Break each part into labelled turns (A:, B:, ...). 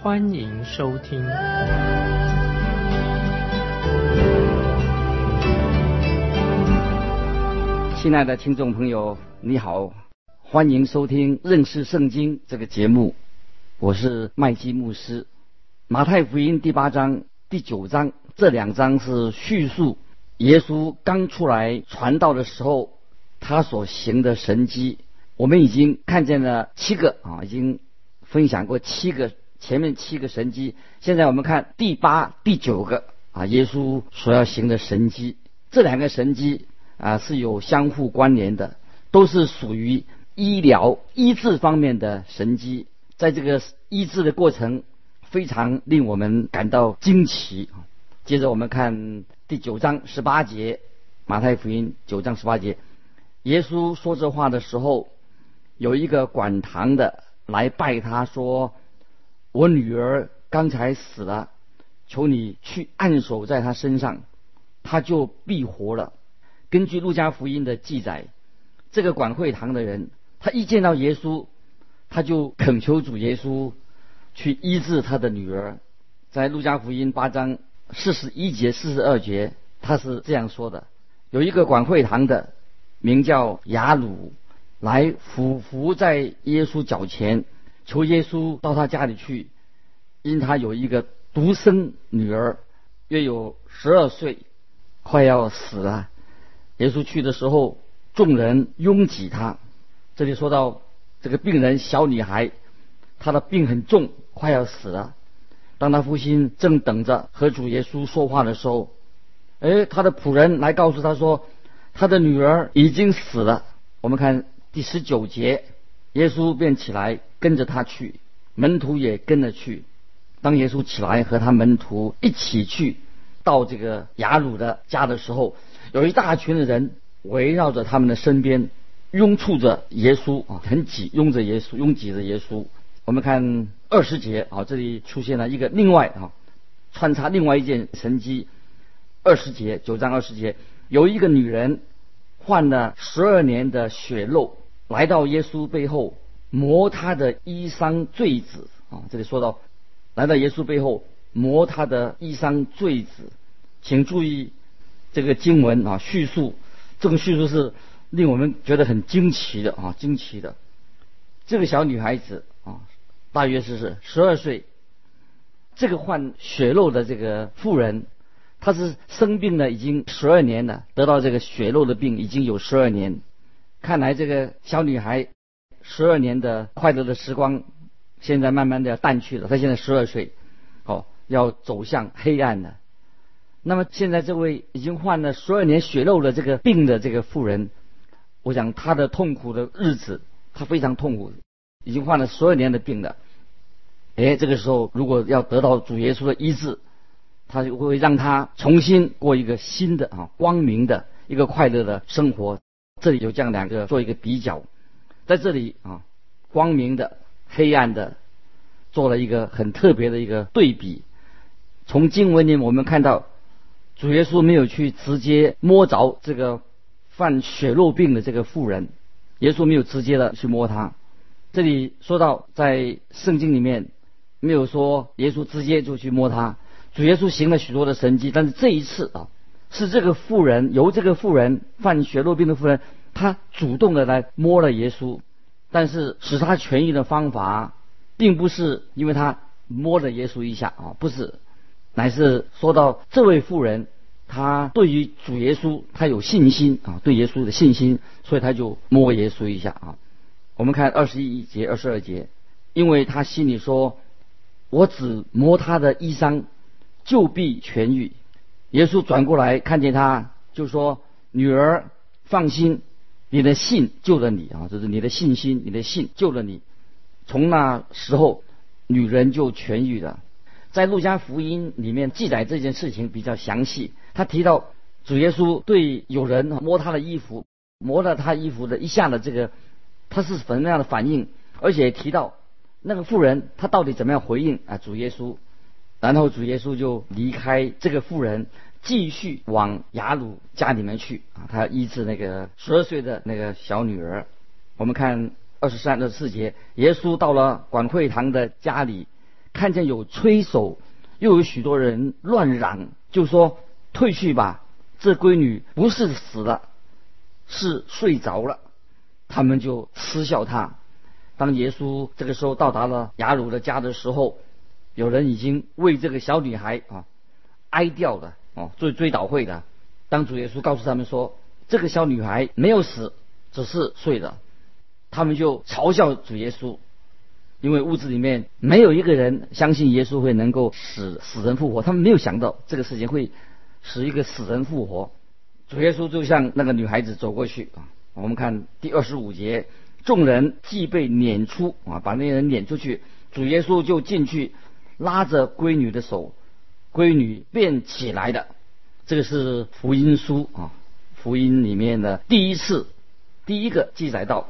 A: 欢迎收听。
B: 亲爱的听众朋友，你好。欢迎收听认识圣经这个节目，我是麦基牧师。马太福音第八章、第九章这两章是叙述耶稣刚出来传道的时候，他所行的神迹。我们已经看见了七个啊，已经分享过七个前面七个神迹。现在我们看第八、第九个啊，耶稣所要行的神迹。这两个神迹啊是有相互关联的，都是属于。医疗医治方面的神迹，在这个医治的过程非常令我们感到惊奇。接着我们看第九章十八节，马太福音九章十八节，耶稣说这话的时候，有一个管堂的来拜他说：“我女儿刚才死了，求你去按手在她身上，她就必活了。”根据路加福音的记载，这个管会堂的人。他一见到耶稣，他就恳求主耶稣去医治他的女儿。在路加福音八章四十一节、四十二节，他是这样说的：有一个管会堂的，名叫雅鲁，来俯伏在耶稣脚前，求耶稣到他家里去，因他有一个独生女儿，约有十二岁，快要死了。耶稣去的时候，众人拥挤他。这里说到这个病人小女孩，她的病很重，快要死了。当她父亲正等着和主耶稣说话的时候，哎，他的仆人来告诉他说，他的女儿已经死了。我们看第十九节，耶稣便起来跟着他去，门徒也跟着去。当耶稣起来和他门徒一起去到这个雅鲁的家的时候，有一大群的人围绕着他们的身边。拥簇着耶稣啊，很挤，拥着耶稣，拥挤着耶稣。我们看二十节啊，这里出现了一个另外啊，穿插另外一件神迹。二十节九章二十节，有一个女人患了十二年的血漏，来到耶稣背后磨他的衣裳坠子啊。这里说到来到耶稣背后磨他的衣裳坠子，请注意这个经文啊，叙述这个叙述是。令我们觉得很惊奇的啊，惊奇的，这个小女孩子啊，大约是是十二岁。这个患血肉的这个妇人，她是生病了已经十二年了，得到这个血肉的病已经有十二年。看来这个小女孩十二年的快乐的时光，现在慢慢的要淡去了。她现在十二岁，哦，要走向黑暗了。那么现在这位已经患了十二年血肉的这个病的这个妇人。我想他的痛苦的日子，他非常痛苦，已经患了十二年的病了。哎，这个时候如果要得到主耶稣的医治，他就会让他重新过一个新的啊光明的一个快乐的生活。这里有这样两个做一个比较，在这里啊光明的、黑暗的，做了一个很特别的一个对比。从经文里我们看到，主耶稣没有去直接摸着这个。犯血肉病的这个妇人，耶稣没有直接的去摸她。这里说到在圣经里面没有说耶稣直接就去摸她。主耶稣行了许多的神迹，但是这一次啊，是这个妇人由这个妇人犯血肉病的妇人，她主动的来摸了耶稣。但是使她痊愈的方法，并不是因为她摸了耶稣一下啊，不是，乃是说到这位妇人。他对于主耶稣，他有信心啊，对耶稣的信心，所以他就摸耶稣一下啊。我们看二十一节、二十二节，因为他心里说：“我只摸他的衣裳，就必痊愈。”耶稣转过来看见他，就说：“女儿，放心，你的信救了你啊，就是你的信心，你的信救了你。”从那时候，女人就痊愈了。在路加福音里面记载这件事情比较详细。他提到主耶稣对有人摸他的衣服，摸了他衣服的一下的这个，他是什么样的反应？而且提到那个妇人，他到底怎么样回应啊？主耶稣，然后主耶稣就离开这个妇人，继续往雅鲁家里面去啊。他医治那个十二岁的那个小女儿。我们看二十三、二十四节，耶稣到了管会堂的家里，看见有吹手，又有许多人乱嚷，就说：“退去吧，这闺女不是死了，是睡着了。”他们就嗤笑他。当耶稣这个时候到达了雅鲁的家的时候，有人已经为这个小女孩啊哀悼了哦，做追悼会的。当主耶稣告诉他们说这个小女孩没有死，只是睡了，他们就嘲笑主耶稣，因为屋子里面没有一个人相信耶稣会能够使死人复活，他们没有想到这个事情会使一个死人复活。主耶稣就向那个女孩子走过去啊，我们看第二十五节。众人既被撵出啊，把那些人撵出去，主耶稣就进去拉着闺女的手，闺女便起来的。这个是福音书啊，福音里面的第一次，第一个记载到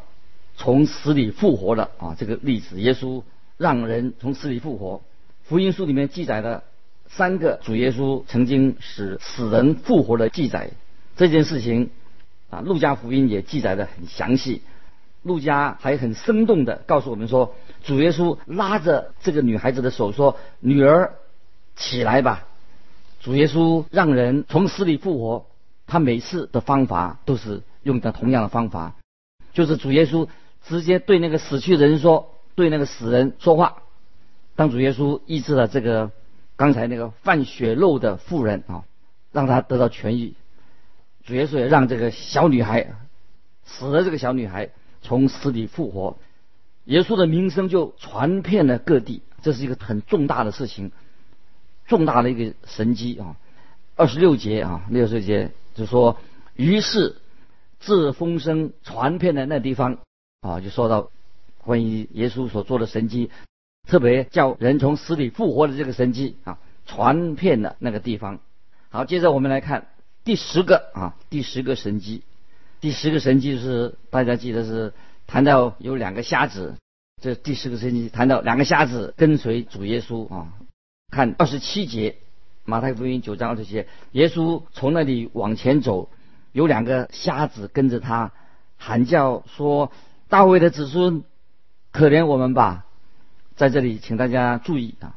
B: 从死里复活的啊这个例子。耶稣让人从死里复活。福音书里面记载的三个主耶稣曾经使死人复活的记载，这件事情啊，路加福音也记载的很详细。路加还很生动的告诉我们说，主耶稣拉着这个女孩子的手说：“女儿，起来吧。”主耶稣让人从死里复活，他每次的方法都是用的同样的方法，就是主耶稣直接对那个死去的人说，对那个死人说话。当主耶稣医治了这个刚才那个犯血肉的妇人啊，让他得到痊愈，主耶稣也让这个小女孩死了这个小女孩。从死里复活，耶稣的名声就传遍了各地，这是一个很重大的事情，重大的一个神迹啊！二十六节啊，六十节就说，于是自风声传遍了那地方啊，就说到关于耶稣所做的神迹，特别叫人从死里复活的这个神迹啊，传遍了那个地方。好，接着我们来看第十个啊，第十个神迹。第十个神迹是大家记得是谈到有两个瞎子，这第十个神迹谈到两个瞎子跟随主耶稣啊。看二十七节，马太福音九章二十七节，耶稣从那里往前走，有两个瞎子跟着他，喊叫说：“大卫的子孙，可怜我们吧！”在这里，请大家注意啊，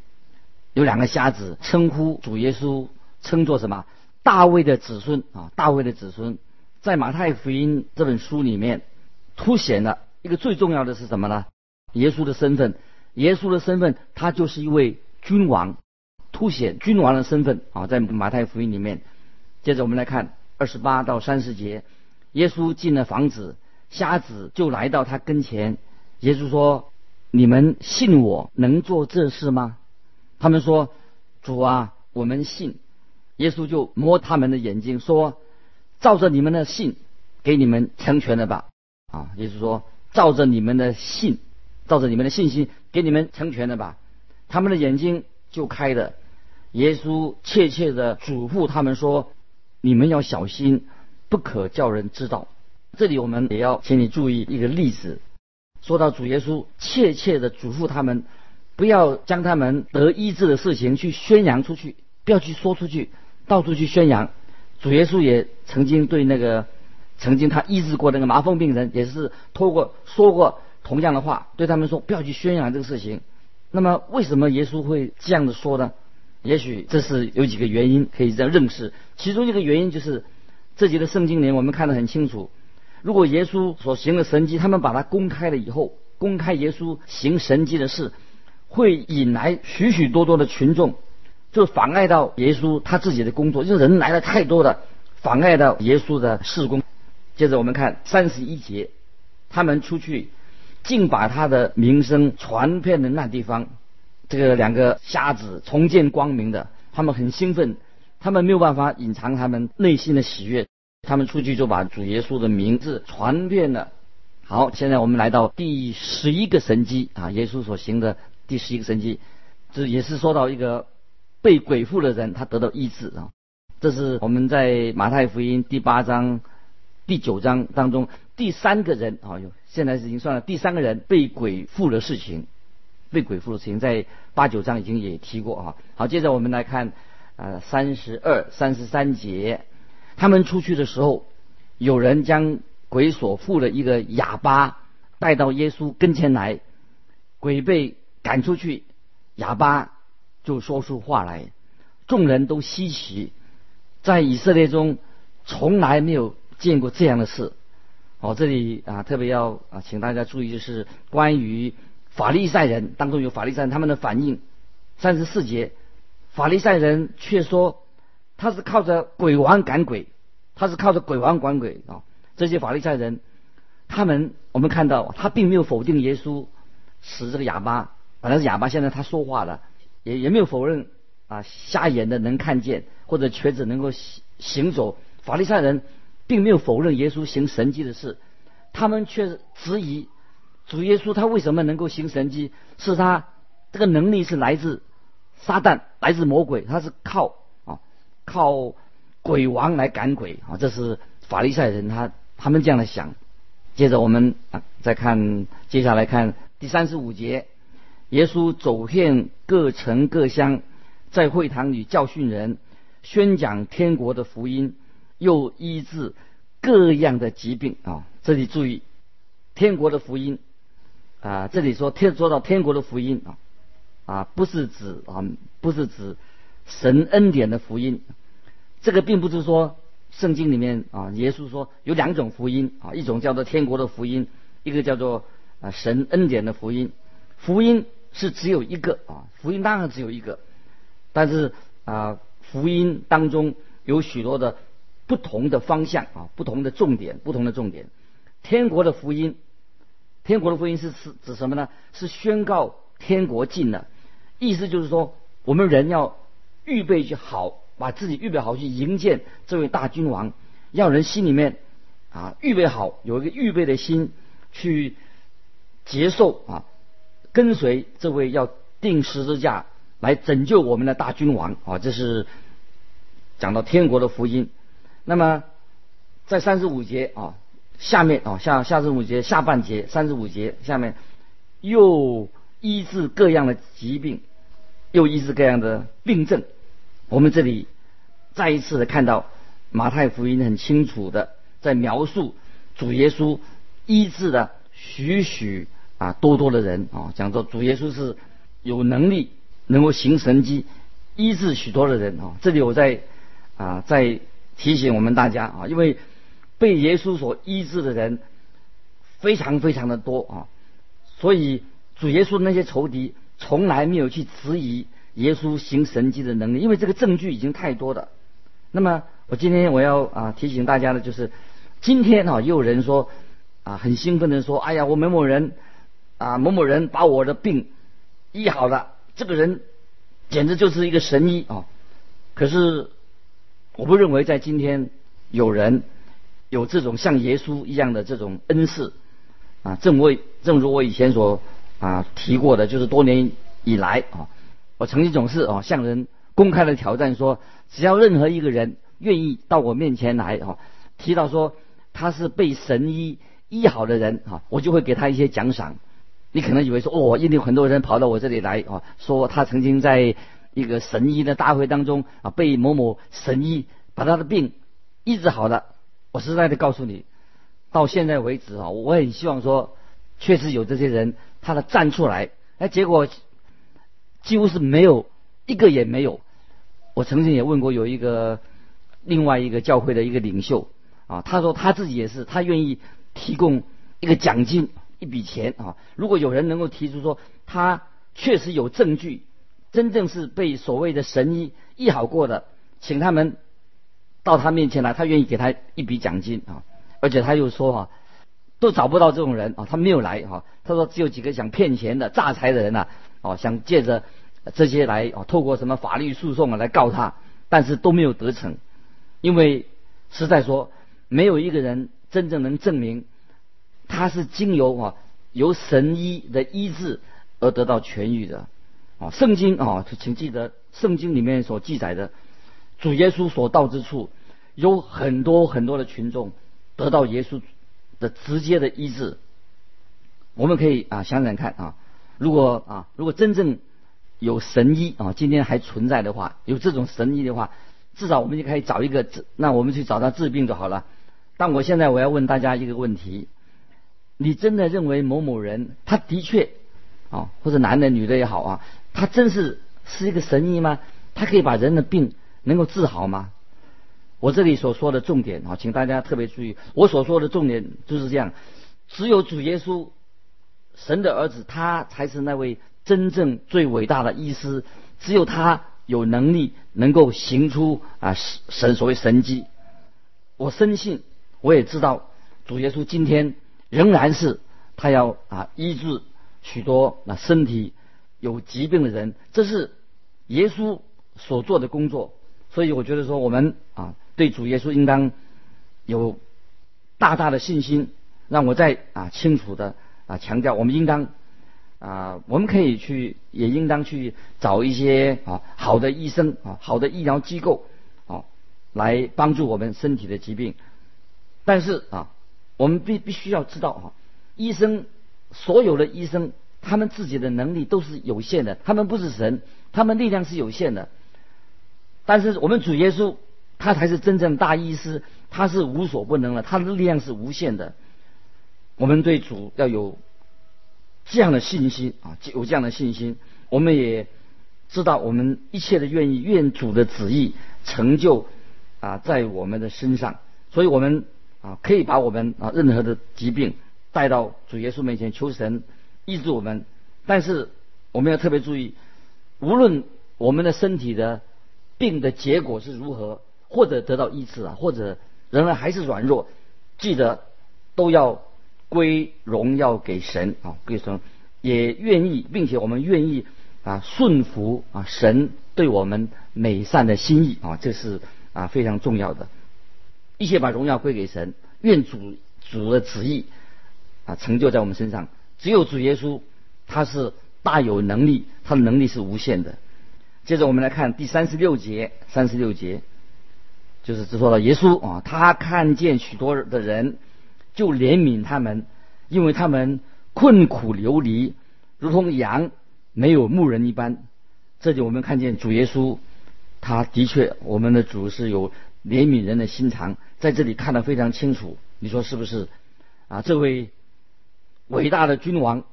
B: 有两个瞎子称呼主耶稣，称作什么？大卫的子孙啊，大卫的子孙。在马太福音这本书里面，凸显了一个最重要的是什么呢？耶稣的身份，耶稣的身份，他就是一位君王，凸显君王的身份啊。在马太福音里面，接着我们来看二十八到三十节，耶稣进了房子，瞎子就来到他跟前，耶稣说：“你们信我能做这事吗？”他们说：“主啊，我们信。”耶稣就摸他们的眼睛说。照着你们的信，给你们成全了吧？啊，也就是说，照着你们的信，照着你们的信心，给你们成全了吧？他们的眼睛就开了。耶稣切切的嘱咐他们说：“你们要小心，不可叫人知道。”这里我们也要请你注意一个例子。说到主耶稣切切的嘱咐他们，不要将他们得医治的事情去宣扬出去，不要去说出去，到处去宣扬。主耶稣也曾经对那个曾经他医治过那个麻风病人，也是透过说过同样的话，对他们说不要去宣扬这个事情。那么为什么耶稣会这样的说呢？也许这是有几个原因可以这样认识。其中一个原因就是这节的圣经里我们看得很清楚，如果耶稣所行的神迹，他们把它公开了以后，公开耶稣行神迹的事，会引来许许多多的群众。就妨碍到耶稣他自己的工作，就是人来的太多了，妨碍到耶稣的事工。接着我们看三十一节，他们出去，竟把他的名声传遍了那地方。这个两个瞎子重见光明的，他们很兴奋，他们没有办法隐藏他们内心的喜悦，他们出去就把主耶稣的名字传遍了。好，现在我们来到第十一个神迹啊，耶稣所行的第十一个神迹，这也是说到一个。被鬼附的人他得到医治啊。这是我们在马太福音第八章、第九章当中第三个人啊，现在已经算了第三个人被鬼附的事情，被鬼附的事情在八九章已经也提过啊。好，接着我们来看呃三十二、三十三节，他们出去的时候，有人将鬼所附的一个哑巴带到耶稣跟前来，鬼被赶出去，哑巴就说出话来，众人都稀奇。在以色列中，从来没有见过这样的事。哦，这里啊，特别要啊，请大家注意，就是关于法利赛人当中有法利赛人他们的反应。三十四节，法利赛人却说他是靠着鬼王赶鬼，他是靠着鬼王赶鬼啊。这些法利赛人，他们我们看到他并没有否定耶稣使这个哑巴，本来是哑巴，现在他说话了，也也没有否认啊瞎眼的能看见。或者瘸子能够行行走，法利赛人并没有否认耶稣行神迹的事，他们却质疑主耶稣他为什么能够行神迹？是他这个能力是来自撒旦，来自魔鬼，他是靠啊靠鬼王来赶鬼啊，这是法利赛人他他们这样的想。接着我们啊再看接下来看第三十五节，耶稣走遍各城各乡，在会堂里教训人。宣讲天国的福音，又医治各样的疾病啊！这里注意，天国的福音啊，这里说天说到天国的福音啊啊，不是指啊，不是指神恩典的福音。这个并不是说圣经里面啊，耶稣说有两种福音啊，一种叫做天国的福音，一个叫做啊神恩典的福音。福音是只有一个啊，福音当然只有一个，但是啊。福音当中有许多的不同的方向啊，不同的重点，不同的重点。天国的福音，天国的福音是是指什么呢？是宣告天国近了，意思就是说，我们人要预备去好，把自己预备好去迎接这位大君王，要人心里面啊预备好，有一个预备的心去接受啊，跟随这位要定十字架。来拯救我们的大君王啊！这是讲到天国的福音。那么在三十五节啊下面啊下下十五节下半节三十五节下面又医治各样的疾病，又医治各样的病症。我们这里再一次的看到马太福音很清楚的在描述主耶稣医治的许许啊多多的人啊，讲说主耶稣是有能力。能够行神迹，医治许多的人啊！这里我在啊在提醒我们大家啊，因为被耶稣所医治的人非常非常的多啊，所以主耶稣那些仇敌从来没有去质疑耶稣行神迹的能力，因为这个证据已经太多了。那么我今天我要啊提醒大家的就是，今天啊又有人说啊很兴奋的说，哎呀我某某人啊某某人把我的病医好了。这个人简直就是一个神医啊！可是我不认为在今天有人有这种像耶稣一样的这种恩赐啊。正我正如我以前所啊提过的，就是多年以来啊，我曾经总是啊向人公开的挑战说，只要任何一个人愿意到我面前来啊，提到说他是被神医医好的人啊，我就会给他一些奖赏。你可能以为说哦，印度很多人跑到我这里来啊，说他曾经在一个神医的大会当中啊，被某某神医把他的病医治好了。我实在的告诉你，到现在为止啊，我很希望说，确实有这些人，他的站出来，哎，结果几乎是没有一个也没有。我曾经也问过有一个另外一个教会的一个领袖啊，他说他自己也是，他愿意提供一个奖金。一笔钱啊！如果有人能够提出说他确实有证据，真正是被所谓的神医医好过的，请他们到他面前来，他愿意给他一笔奖金啊！而且他又说哈，都找不到这种人啊，他没有来哈。他说只有几个想骗钱的诈财的人呐，哦，想借着这些来哦，透过什么法律诉讼啊来告他，但是都没有得逞，因为实在说没有一个人真正能证明。他是经由啊由神医的医治而得到痊愈的，啊，圣经啊，请记得圣经里面所记载的主耶稣所到之处，有很多很多的群众得到耶稣的直接的医治。我们可以啊想想看啊，如果啊如果真正有神医啊，今天还存在的话，有这种神医的话，至少我们就可以找一个治，那我们去找他治病就好了。但我现在我要问大家一个问题：你真的认为某某人他的确啊，或者男的女的也好啊，他真是是一个神医吗？他可以把人的病能够治好吗？我这里所说的重点啊，请大家特别注意，我所说的重点就是这样：只有主耶稣，神的儿子，他才是那位。真正最伟大的医师，只有他有能力能够行出啊神所谓神迹。我深信，我也知道，主耶稣今天仍然是他要啊医治许多那身体有疾病的人，这是耶稣所做的工作。所以我觉得说，我们啊对主耶稣应当有大大的信心。让我再啊清楚的啊强调，我们应当。啊，我们可以去，也应当去找一些啊好的医生啊，好的医疗机构啊，来帮助我们身体的疾病。但是啊，我们必必须要知道啊，医生所有的医生，他们自己的能力都是有限的，他们不是神，他们力量是有限的。但是我们主耶稣，他才是真正大医师，他是无所不能的，他的力量是无限的。我们对主要有。这样的信心啊，有这样的信心，我们也知道，我们一切的愿意，愿主的旨意成就啊，在我们的身上。所以，我们啊，可以把我们啊任何的疾病带到主耶稣面前，求神医治我们。但是，我们要特别注意，无论我们的身体的病的结果是如何，或者得到医治啊，或者仍然还是软弱，记得都要。归荣耀给神啊，归神也愿意，并且我们愿意啊顺服啊神对我们美善的心意啊，这是啊非常重要的。一切把荣耀归给神，愿主主的旨意啊成就在我们身上。只有主耶稣，他是大有能力，他的能力是无限的。接着我们来看第三十六节，三十六节就是只说到耶稣啊，他看见许多的人。就怜悯他们，因为他们困苦流离，如同羊没有牧人一般。这里我们看见主耶稣，他的确，我们的主是有怜悯人的心肠，在这里看得非常清楚。你说是不是？啊，这位伟大的君王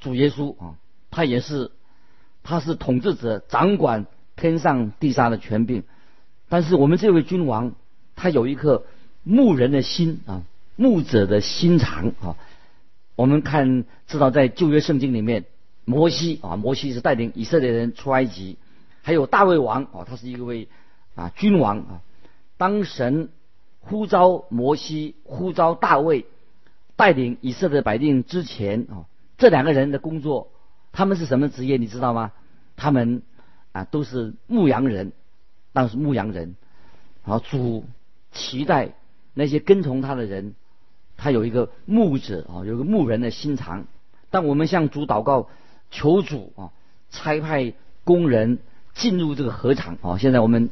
B: 主耶稣啊，他也是，他是统治者，掌管天上地下的权柄。但是我们这位君王，他有一颗牧人的心啊。牧者的心肠啊，我们看知道在旧约圣经里面，摩西啊，摩西是带领以色列人出埃及，还有大卫王啊，他是一位啊君王啊。当神呼召摩西、呼召大卫带领以色列百姓之前啊，这两个人的工作，他们是什么职业？你知道吗？他们啊都是牧羊人，当时牧羊人，然后主期待那些跟从他的人。他有一个牧者啊，有个牧人的心肠。当我们向主祷告，求主啊差派工人进入这个河场啊。现在我们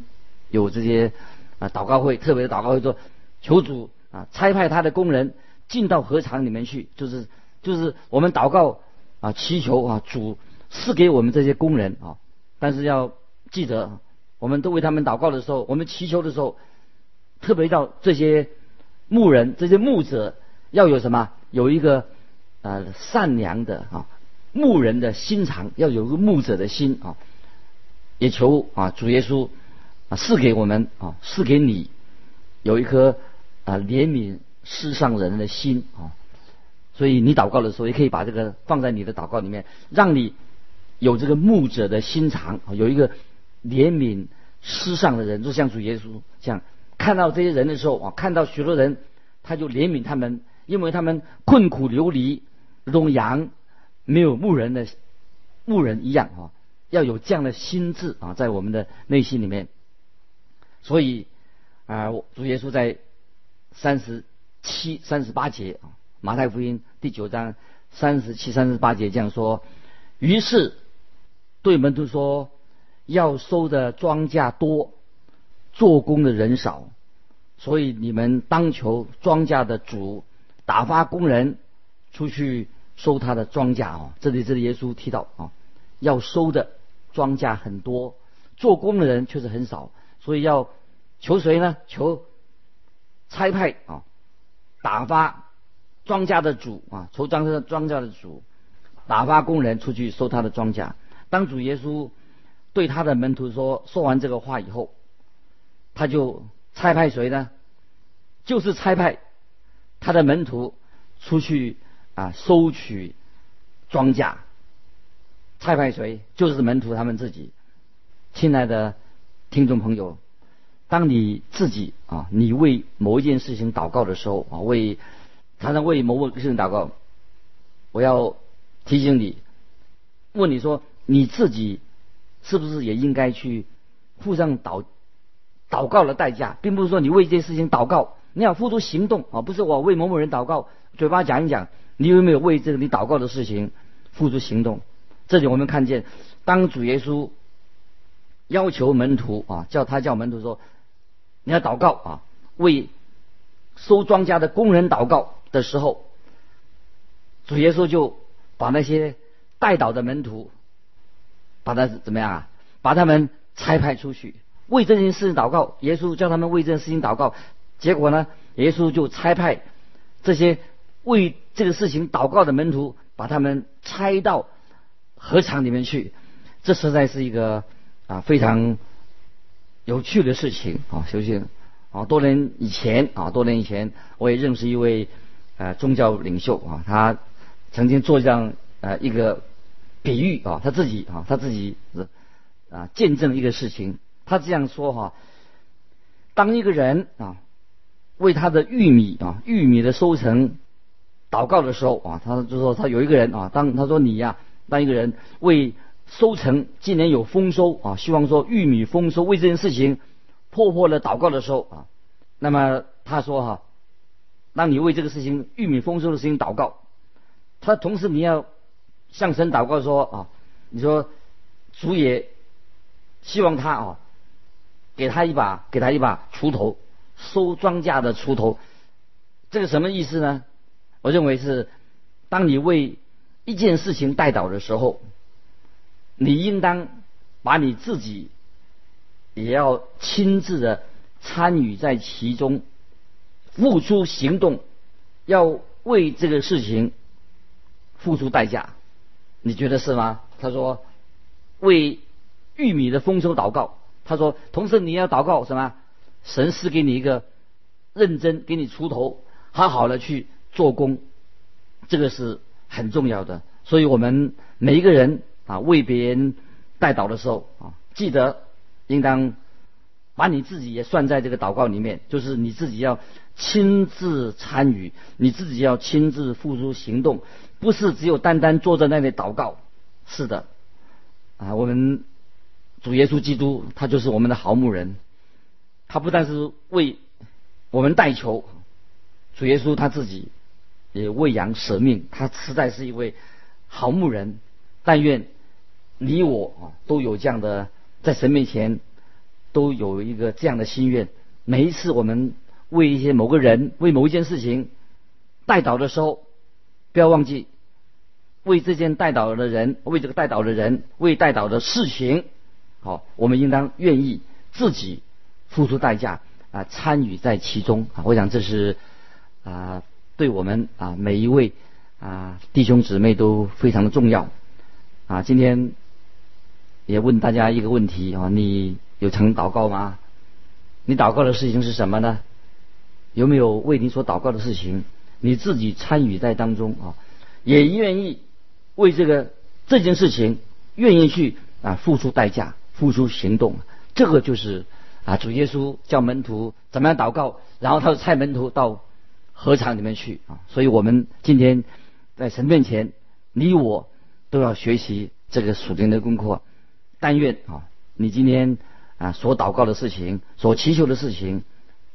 B: 有这些啊祷告会，特别的祷告会说，求主啊差派他的工人进到河场里面去，就是就是我们祷告啊祈求啊主赐给我们这些工人啊。但是要记得，我们都为他们祷告的时候，我们祈求的时候，特别到这些。牧人这些牧者要有什么？有一个呃善良的啊牧人的心肠，要有一个牧者的心啊。也求啊主耶稣啊赐给我们啊赐给你有一颗啊怜悯世上人的心啊。所以你祷告的时候也可以把这个放在你的祷告里面，让你有这个牧者的心肠，有一个怜悯世上的人，就像主耶稣这样。看到这些人的时候啊，看到许多人，他就怜悯他们，因为他们困苦流离，如同羊没有牧人的牧人一样啊，要有这样的心智啊，在我们的内心里面。所以啊，主耶稣在三十七、三十八节啊，马太福音第九章三十七、三十八节这样说：于是对门徒说：“要收的庄稼多，做工的人少，所以你们当求庄稼的主打发工人出去收他的庄稼哦。”这里这里耶稣提到啊，要收的庄稼很多，做工的人却是很少，所以要求谁呢？求差派啊，打发庄稼的主啊，求庄稼庄稼的主打发工人出去收他的庄稼。当主耶稣对他的门徒说说完这个话以后，他就差派谁呢？就是差派他的门徒出去啊收取庄稼。差派谁？就是门徒他们自己。亲爱的听众朋友，当你自己啊，你为某一件事情祷告的时候啊，为常常为某个事情祷告，我要提醒你，问你说。你自己是不是也应该去付上祷祷告的代价，并不是说你为这件事情祷告，你要付出行动啊！不是我为某某人祷告，嘴巴讲一讲，你有没有为这个你祷告的事情付出行动？这里我们看见，当主耶稣要求门徒啊，叫他叫门徒说你要祷告啊，为收庄稼的工人祷告的时候，主耶稣就把那些带祷的门徒。把他怎么样啊？把他们差派出去为这件事情祷告。耶稣叫他们为这件事情祷告，结果呢，耶稣就差派这些为这个事情祷告的门徒，把他们拆到河场里面去。这实在是一个啊非常有趣的事情啊！首先啊，多年以前啊，多年以前，我也认识一位呃宗教领袖啊，他曾经做这样呃一个。比喻啊，他自己啊，他自己啊见证一个事情。他这样说哈：当一个人啊为他的玉米啊玉米的收成祷告的时候啊，他就说他有一个人啊，当他说你呀，当一个人为收成今年有丰收啊，希望说玉米丰收为这件事情破破的祷告的时候啊，那么他说哈，当你为这个事情玉米丰收的事情祷告，他同时你要。向神祷告说啊，你说主也希望他啊，给他一把给他一把锄头，收庄稼的锄头，这个什么意思呢？我认为是，当你为一件事情代祷的时候，你应当把你自己也要亲自的参与在其中，付出行动，要为这个事情付出代价。你觉得是吗？他说为玉米的丰收祷告。他说，同时你要祷告什么？神是给你一个认真，给你出头，好好的去做工，这个是很重要的。所以我们每一个人啊，为别人代祷的时候啊，记得应当把你自己也算在这个祷告里面，就是你自己要亲自参与，你自己要亲自付出行动。不是只有单单坐在那里祷告，是的，啊，我们主耶稣基督他就是我们的好牧人，他不但是为我们代求，主耶稣他自己也为羊舍命，他实在是一位好牧人。但愿你我啊都有这样的在神面前都有一个这样的心愿。每一次我们为一些某个人为某一件事情代祷的时候。不要忘记，为这件带导的人，为这个带导的人，为带导的事情，好，我们应当愿意自己付出代价啊，参与在其中啊。我想这是啊，对我们啊每一位啊弟兄姊妹都非常的重要啊。今天也问大家一个问题啊，你有曾祷告吗？你祷告的事情是什么呢？有没有为你所祷告的事情？你自己参与在当中啊，也愿意为这个这件事情愿意去啊付出代价、付出行动，这个就是啊主耶稣叫门徒怎么样祷告，然后他就差门徒到河场里面去啊。所以我们今天在神面前，你我都要学习这个属灵的功课。但愿啊，你今天啊所祷告的事情、所祈求的事情。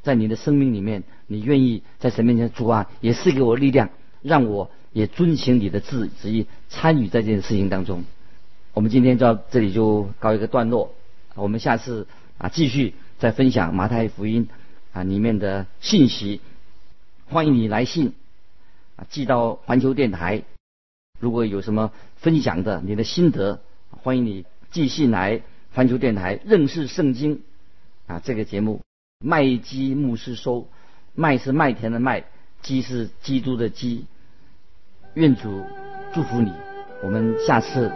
B: 在你的生命里面，你愿意在神面前主啊，也赐给我力量，让我也遵行你的旨旨意，参与在这件事情当中。我们今天到这里就告一个段落，我们下次啊继续再分享马太福音啊里面的信息。欢迎你来信啊寄到环球电台。如果有什么分享的你的心得，欢迎你继续来环球电台认识圣经啊这个节目。麦基牧师收，麦是麦田的麦，基是基督的基。愿主祝福你，我们下次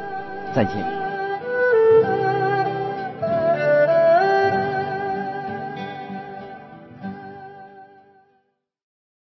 B: 再见。